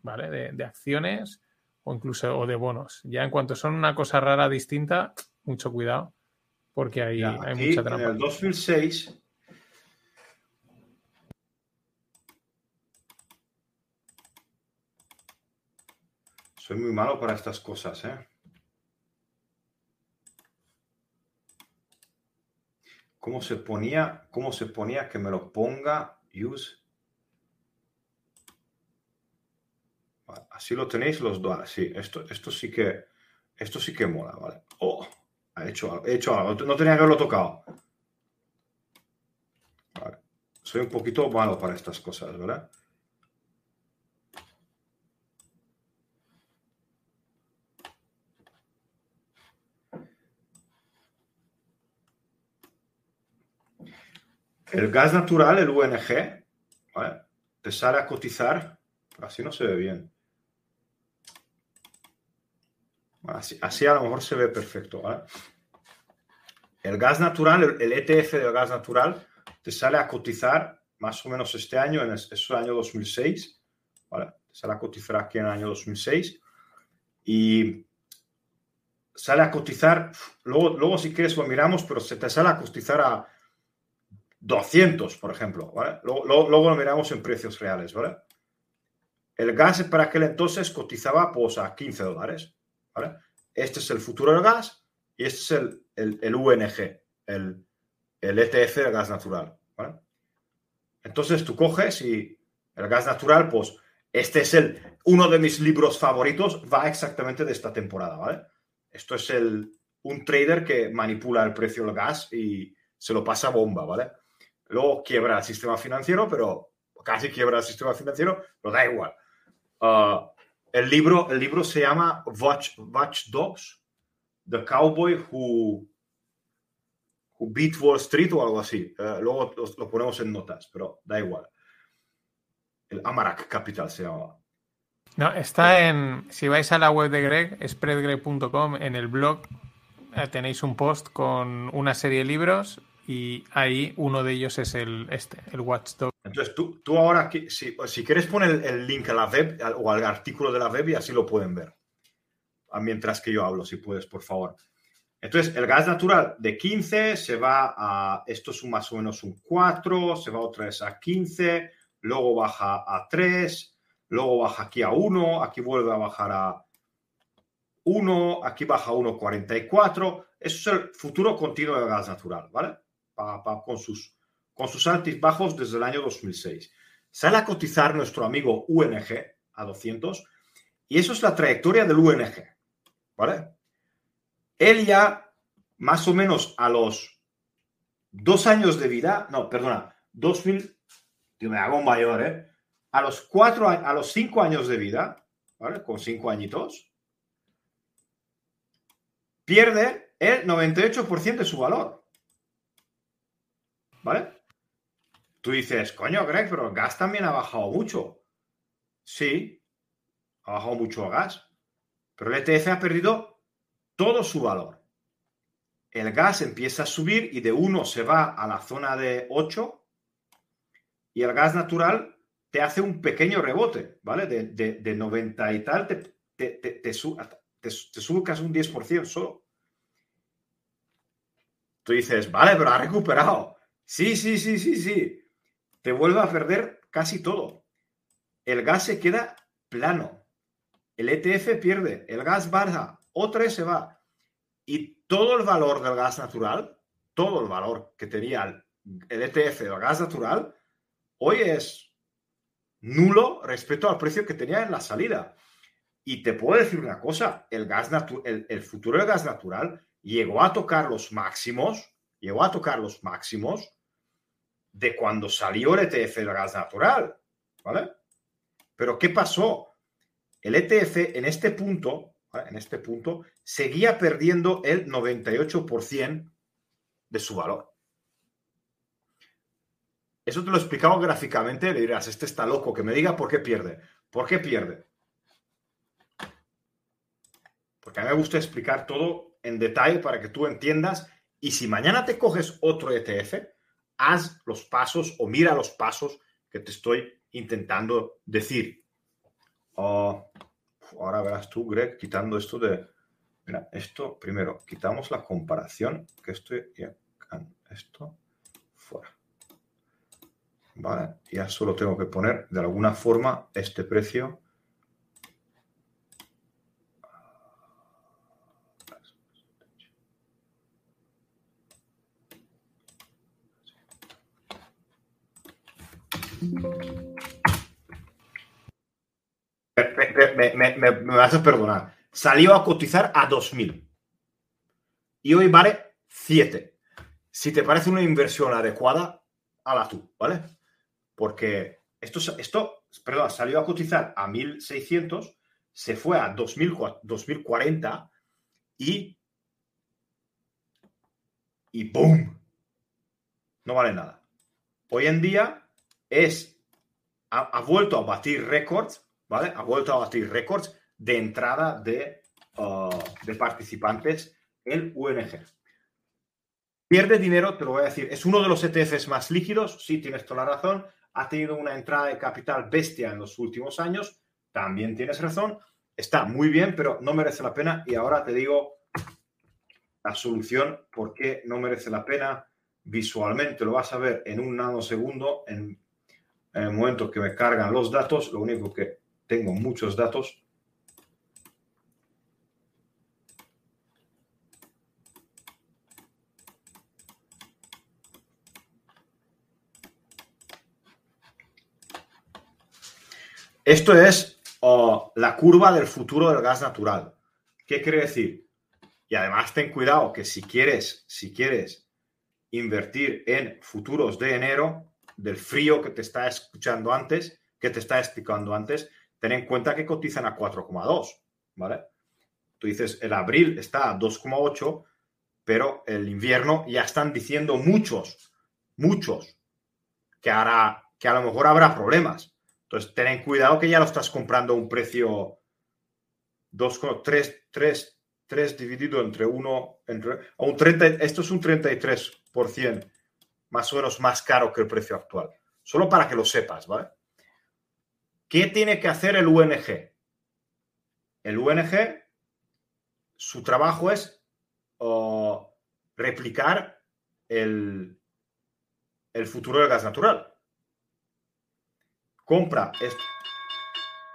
¿vale? De acciones o incluso o de bonos. Ya en cuanto son una cosa rara, distinta, mucho cuidado, porque hay, Ya, hay aquí, mucha en trampa. el 2006 soy muy malo para estas cosas, ¿eh? ¿Cómo se ponía? ¿Cómo se ponía que me lo ponga? Use. Vale, Así lo tenéis los dos. Sí, esto, esto sí que esto sí que mola, ¿vale? Oh, ha hecho, he hecho algo. No tenía que haberlo tocado. Soy un poquito malo para estas cosas, ¿verdad? El gas natural, el UNG, ¿vale? te sale a cotizar, así no se ve bien. Así, así a lo mejor se ve perfecto. ¿vale? El gas natural, el, ETF del gas natural, te sale a cotizar más o menos este año, en es el año 2006. ¿vale? Te sale a cotizar aquí en el año 2006. Y sale a cotizar, luego, luego si quieres lo miramos, pero se te sale a cotizar a 200, por ejemplo. ¿vale? Luego lo miramos en precios reales. ¿vale? El gas para aquel entonces cotizaba pues, a 15 dólares. ¿Vale? Este es el futuro del gas y este es el, el- el UNG, el, el ETF del gas natural. ¿vale? Entonces tú coges y el gas natural, pues este es el, uno de mis libros favoritos, va exactamente de esta temporada. ¿vale? Esto es el, un trader que manipula el precio del gas y se lo pasa bomba, ¿vale? Luego quiebra el sistema financiero, pero casi quiebra el sistema financiero, pero da igual. Ah, el, libro, el libro se llama Watch, Watch Dogs, The Cowboy Who, who Beat Wall Street o algo así. Eh, luego lo, lo ponemos en notas, pero da igual. El Amarak Capital se llama. No, está en. Si vais a la web de Greg, spreadgreg.com, en el blog eh, tenéis un post con una serie de libros y ahí uno de ellos es el este, el Watchdog. Entonces, tú, tú ahora, si, si quieres poner el, link a la web o al artículo de la web y así lo pueden ver. Ah, Mientras que yo hablo, si puedes, por favor. Entonces, el gas natural de 15 se va a, esto es un más o menos un 4, se va otra vez a 15, luego baja a 3, luego baja aquí a 1, aquí vuelve a bajar a 1, aquí baja a 1,44. Eso es el futuro continuo del gas natural, ¿vale? Pa- pa- con, sus, con sus altos y bajos desde el año 2006. Sale a cotizar nuestro amigo UNG a 200 y eso es la trayectoria del UNG, ¿vale? Él ya, más o menos a los dos años de vida, no, perdona, 2000, yo me hago mayor, ¿eh? A los cuatro, a los cinco años de vida, ¿vale? Con cinco añitos, pierde el 98% de su valor. ¿Vale? Tú dices, coño, Greg, pero el gas también ha bajado mucho. Sí, ha bajado mucho el gas, pero el ETF ha perdido todo su valor. El gas empieza a subir y de 1 se va a la zona de 8 y el gas natural te hace un pequeño rebote, ¿vale? De, de, de 90 y tal, te, te- te sube casi un 10% solo. Tú dices, vale, pero ha recuperado. Sí, sí, sí, sí, sí. Te vuelve a perder casi todo. El gas se queda plano. El ETF pierde. El gas baja. Otra se va. Y todo el valor del gas natural, todo el valor que tenía el, el ETF del gas natural, hoy es nulo respecto al precio que tenía en la salida. Y te puedo decir una cosa, el, gas el, futuro del gas natural llegó a tocar los máximos, llegó a tocar los máximos de cuando salió el ETF del gas natural, ¿vale? Pero ¿qué pasó? El ETF en este punto, en este punto, seguía perdiendo el 98% de su valor. Eso te lo he explicado gráficamente, le dirás, este está loco, que me diga por qué pierde. ¿Por qué pierde? Porque a mí me gusta explicar todo en detalle para que tú entiendas. Y si mañana te coges otro ETF, haz los pasos o mira los pasos que te estoy intentando decir. Oh, ahora verás tú, Greg, quitando esto de... Mira, esto primero, quitamos la comparación, que estoy... Esto fuera. Vale, ya solo tengo que poner de alguna forma este precio. Me, vas a perdonar. Salió a cotizar a 2.000 y hoy vale 7. Si te parece una inversión adecuada, la tú, ¿vale? porque esto, esto perdón, salió a cotizar a 1.600, se fue a 2.040 y, y ¡boom! No vale nada. Hoy en día es, ha, vuelto a batir récords, ¿vale? Ha vuelto a batir récords de entrada de, uh, de participantes en UNG. Pierde dinero, te lo voy a decir, es uno de los ETFs más líquidos, sí, tienes toda la razón, ha tenido una entrada de capital bestia en los últimos años, también tienes razón, está muy bien, pero no merece la pena. Y ahora te digo la solución por qué no merece la pena. Visualmente lo vas a ver en un nanosegundo, en, en el momento que me cargan los datos. Lo único que tengo muchos datos Esto es la curva del futuro del gas natural. ¿Qué quiere decir? Y además ten cuidado que si quieres, si quieres invertir en futuros de enero, del frío que te está escuchando antes, que te está explicando antes, ten en cuenta que cotizan a 4,2, ¿vale? Tú dices, el abril está a 2,8, pero el invierno ya están diciendo muchos, muchos, que, hará, que a lo mejor habrá problemas. Entonces, ten cuidado que ya lo estás comprando a un precio 2,3 3, 3 dividido entre 1, entre, a un 30, esto es un 33% más o menos más caro que el precio actual. Solo para que lo sepas, ¿vale? ¿Qué tiene que hacer el UNG? El UNG, su trabajo es replicar el, el futuro del gas natural compra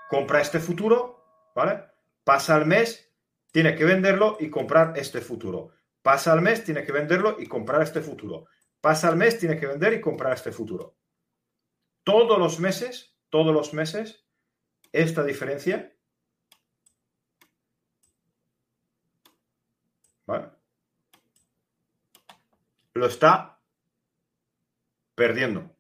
compra este futuro, ¿vale? Pasa el mes, tiene que venderlo y comprar este futuro. Pasa el mes, tiene que venderlo y comprar este futuro. Pasa el mes, tiene que vender y comprar este futuro. Todos los meses, todos los meses, esta diferencia, ¿vale? Lo está perdiendo.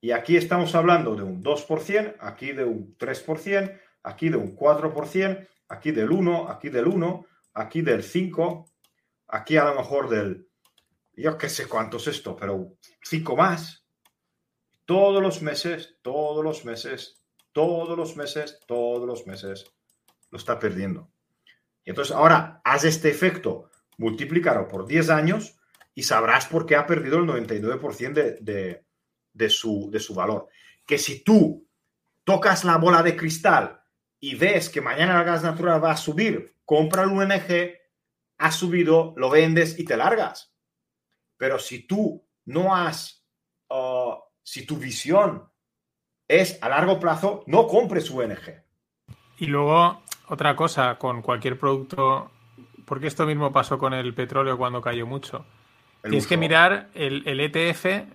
Y aquí estamos hablando de un 2%, aquí de un 3%, aquí de un 4%, aquí del 1, aquí del 1, aquí del 5, aquí a lo mejor del, yo qué sé cuánto es esto, pero 5 más. Todos los meses, todos los meses, todos los meses, todos los meses lo está perdiendo. Y entonces ahora haz este efecto, multiplícalo por 10 años y sabrás por qué ha perdido el 99% de, de de su, de su valor. Que si tú tocas la bola de cristal y ves que mañana el gas natural va a subir, compra el UNG, ha subido, lo vendes y te largas. Pero si tú no has, uh, si tu visión es a largo plazo, no compres UNG. Y luego, otra cosa, con cualquier producto, porque esto mismo pasó con el petróleo cuando cayó mucho. Tienes que mirar el, el ETF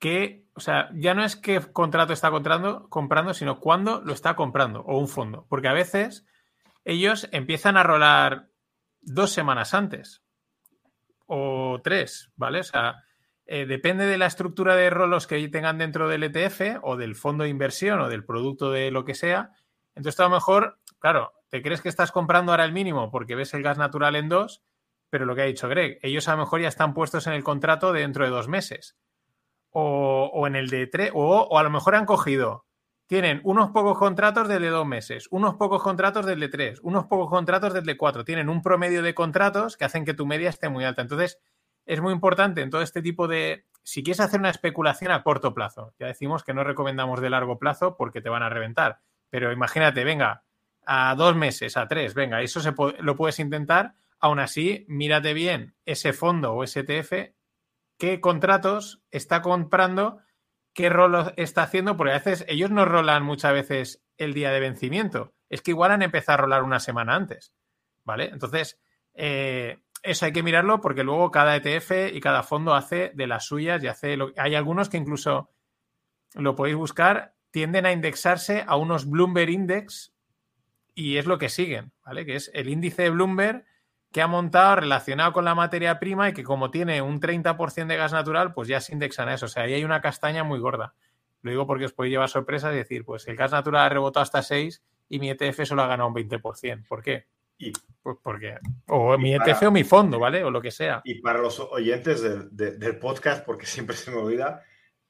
qué, o sea, ya no es qué contrato está comprando, comprando, sino cuándo lo está comprando o un fondo. Porque a veces ellos empiezan a rolar dos semanas antes o tres, ¿vale? O sea, eh, depende de la estructura de rolos que tengan dentro del ETF o del fondo de inversión o del producto de lo que sea. Entonces, a lo mejor, claro, te crees que estás comprando ahora el mínimo porque ves el gas natural en dos, pero lo que ha dicho Greg, ellos a lo mejor ya están puestos en el contrato dentro de dos meses. O, en el de tres, o, a lo mejor han cogido, tienen unos pocos contratos desde dos meses, unos pocos contratos desde tres, unos pocos contratos desde cuatro. Tienen un promedio de contratos que hacen que tu media esté muy alta. Entonces, es muy importante en todo este tipo de... Si quieres hacer una especulación a corto plazo, ya decimos que no recomendamos de largo plazo porque te van a reventar, pero imagínate, venga, a dos meses, a tres, venga, eso se lo puedes intentar. Aún así, mírate bien ese fondo o STF, qué contratos está comprando, qué rol está haciendo, porque a veces ellos no rolan muchas veces el día de vencimiento. Es que igual han empezado a rolar una semana antes. ¿Vale? Entonces, eh, eso hay que mirarlo porque luego cada ETF y cada fondo hace de las suyas y hace hay algunos que incluso lo podéis buscar, tienden a indexarse a unos Bloomberg Index y es lo que siguen, ¿vale? Que es el índice de Bloomberg que ha montado relacionado con la materia prima y que como tiene un 30% de gas natural, pues ya se indexan a eso. O sea, ahí hay una castaña muy gorda. Lo digo porque os puede llevar sorpresas y decir, pues el gas natural ha rebotado hasta 6 y mi ETF solo ha ganado un 20%. ¿Por qué? Y, pues porque, o mi ETF o mi fondo, ¿vale? O lo que sea. Y para los oyentes del podcast, porque siempre se me olvida,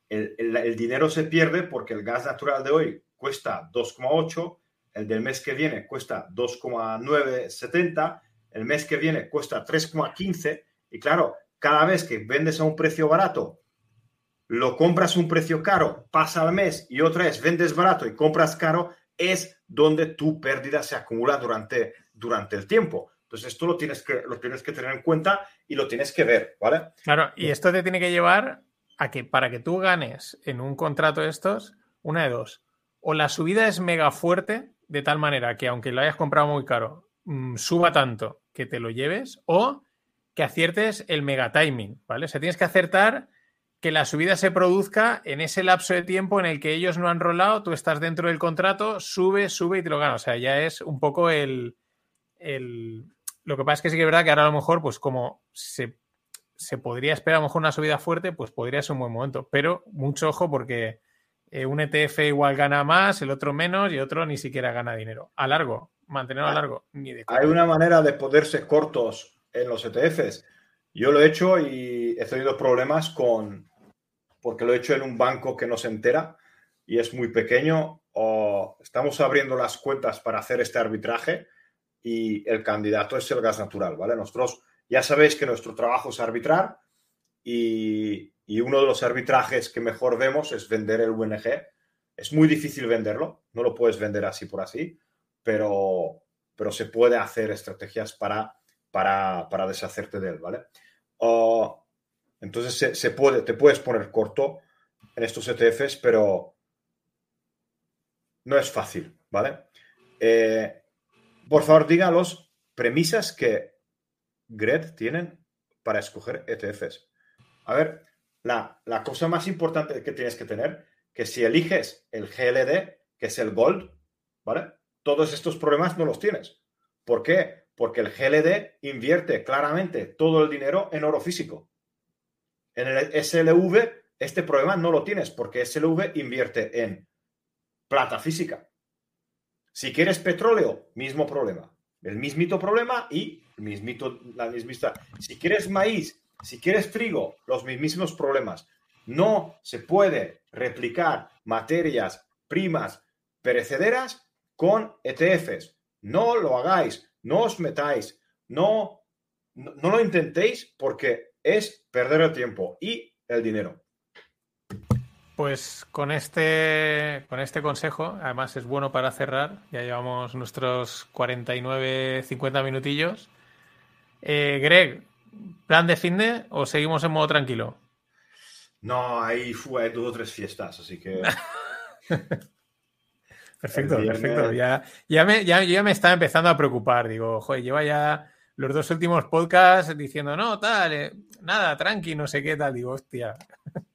el, dinero se pierde porque el gas natural de hoy cuesta 2,8, el del mes que viene cuesta 2,970, el mes que viene cuesta 3,15 y claro, cada vez que vendes a un precio barato, lo compras a un precio caro, pasa al mes y otra vez vendes barato y compras caro, es donde tu pérdida se acumula durante durante el tiempo. Entonces, esto lo tienes, que, lo tienes que tener en cuenta y lo tienes que ver, ¿vale? Claro, y esto te tiene que llevar a que para que tú ganes en un contrato de estos, una de dos. O la subida es mega fuerte, de tal manera que aunque lo hayas comprado muy caro, mm, suba tanto que te lo lleves, o que aciertes el mega timing, ¿vale? O sea, tienes que acertar que la subida se produzca en ese lapso de tiempo en el que ellos no han rolado, tú estás dentro del contrato, sube, sube y te lo ganas. O sea, ya es un poco el, lo que pasa es que sí que es verdad que ahora a lo mejor, pues como se, podría esperar a lo mejor una subida fuerte, pues podría ser un buen momento. Pero mucho ojo porque eh, un ETF igual gana más, el otro menos y otro ni siquiera gana dinero. A largo, mantenerlo a ah, largo. Hay una manera de poderse cortos en los ETFs. Yo lo he hecho y he tenido problemas con, porque lo he hecho en un banco que no se entera y es muy pequeño. O estamos abriendo las cuentas para hacer este arbitraje y el candidato es el gas natural, ¿vale? Nosotros ya sabéis que nuestro trabajo es arbitrar y, uno de los arbitrajes que mejor vemos es vender el UNG. Es muy difícil venderlo, no lo puedes vender así por así, pero, pero se puede hacer estrategias para, para, para deshacerte de él, ¿vale? entonces se, puede, te puedes poner corto en estos ETFs, pero no es fácil, ¿vale? Eh, por favor, diga los premisas que GRED tienen para escoger ETFs. A ver, la, cosa más importante que tienes que tener, que si eliges el GLD, que es el Gold, ¿vale? Todos estos problemas no los tienes. ¿Por qué? Porque el GLD invierte claramente todo el dinero en oro físico. En el SLV, este problema no lo tienes, porque SLV invierte en plata física. Si quieres petróleo, mismo problema. El mismito problema y el mismito, la mismita. Si quieres maíz, si quieres trigo, los mismísimos problemas. No se puede replicar materias primas perecederas con ETFs. No lo hagáis, no os metáis, no, no lo intentéis porque es perder el tiempo y el dinero. Pues con este, con este consejo, además es bueno para cerrar, ya llevamos nuestros 49, 50 minutillos. Eh, Greg, ¿plan de fin de o seguimos en modo tranquilo? No, ahí fue dos o tres fiestas, así que. perfecto, perfecto. Ya, ya, me, ya, ya me estaba empezando a preocupar. Digo, joder, lleva ya los dos últimos podcasts diciendo, no, tal, eh, nada, tranqui, no sé qué tal. Digo, hostia.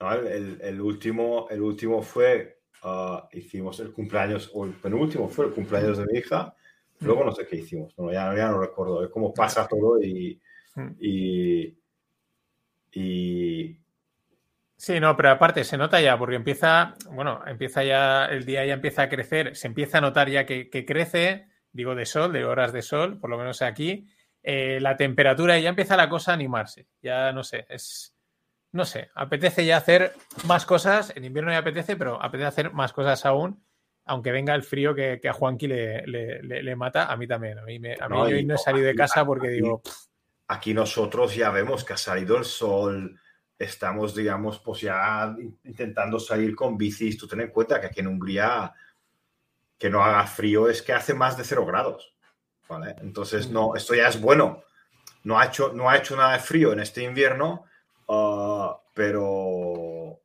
el, último, el último fue, ah, hicimos el cumpleaños, o el penúltimo fue el cumpleaños de mi hija. Luego no sé qué hicimos, ya, ya no recuerdo, es como pasa todo y, y, y Sí, no, pero aparte se nota ya, porque empieza, bueno, empieza ya, el día ya empieza a crecer, se empieza a notar ya que, crece, digo de sol, de horas de sol, por lo menos aquí, eh, la temperatura y ya empieza la cosa a animarse. Ya no sé, es, no sé, apetece ya hacer más cosas, en invierno ya apetece, pero apetece hacer más cosas aún, aunque venga el frío que, a Juanqui le, le, mata, a mí también. A mí, me, a mí no, yo no he salido de casa porque digo... Aquí nosotros ya vemos que ha salido el sol estamos, digamos, pues ya intentando salir con bicis. Tú ten en cuenta que aquí en Hungría que no haga frío es que hace más de cero grados. ¿vale? Entonces, no, esto ya es bueno. No ha hecho, no ha hecho nada de frío en este invierno, ah, pero,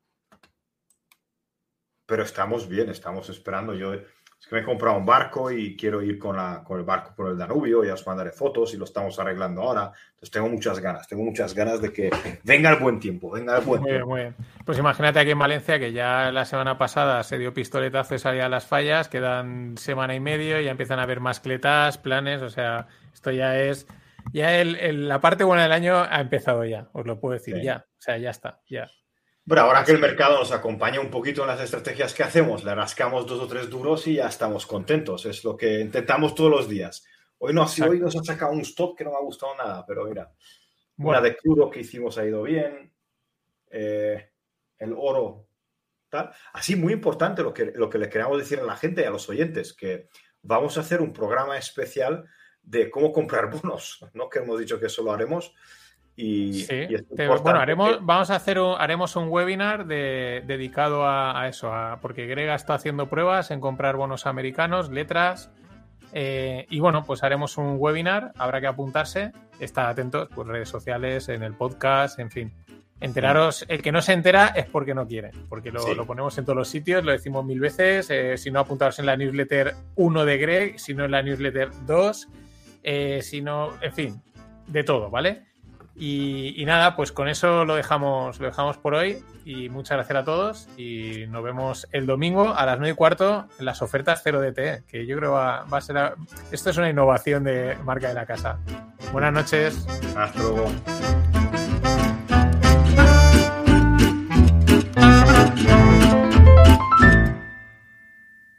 pero estamos bien, estamos esperando. Yo es que me he comprado un barco y quiero ir con, la, con el barco por el Danubio, ya os mandaré fotos y lo estamos arreglando ahora. Entonces tengo muchas ganas, tengo muchas ganas de que venga el buen tiempo, venga el buen muy tiempo. Bien, muy bien. Pues imagínate aquí en Valencia que ya la semana pasada se dio pistoletazo y salía las fallas, quedan semana y medio, ya empiezan a haber mascletas, planes, o sea, esto ya es... Ya el, la parte buena del año ha empezado ya, os lo puedo decir, ya. O sea, ya está, ya. Bueno, ahora que el mercado nos acompaña un poquito en las estrategias que hacemos, le rascamos dos o tres duros y ya estamos contentos. Es lo que intentamos todos los días. Hoy no, si hoy nos ha sacado un stop que no me ha gustado nada, pero mira, una de crudo que hicimos ha ido bien, eh, el oro, tal. Así, muy importante lo que, lo que le queremos decir a la gente y a los oyentes, que vamos a hacer un programa especial de cómo comprar bonos, ¿no? Que hemos dicho que eso lo haremos y, bueno, haremos, vamos a hacer un, haremos un webinar dedicado a, eso, porque Grega está haciendo pruebas en comprar bonos americanos, letras. Eh, y bueno, pues haremos un webinar, habrá que apuntarse, estar atentos, pues redes sociales, en el podcast, en fin. Enteraros, el que no se entera es porque no quiere, porque lo, ponemos en todos los sitios, lo decimos mil veces, eh, si no apuntaros en la newsletter 1 de Greg, si no en la newsletter 2, eh, si no, en fin, de todo, ¿vale? Y, nada, pues con eso lo dejamos, lo dejamos por hoy. Y muchas gracias a todos. Y nos vemos el domingo a las 9 y cuarto en las ofertas 0DT, que yo creo va, va a ser. Esto es una innovación de marca de la casa. Buenas noches. Hasta luego.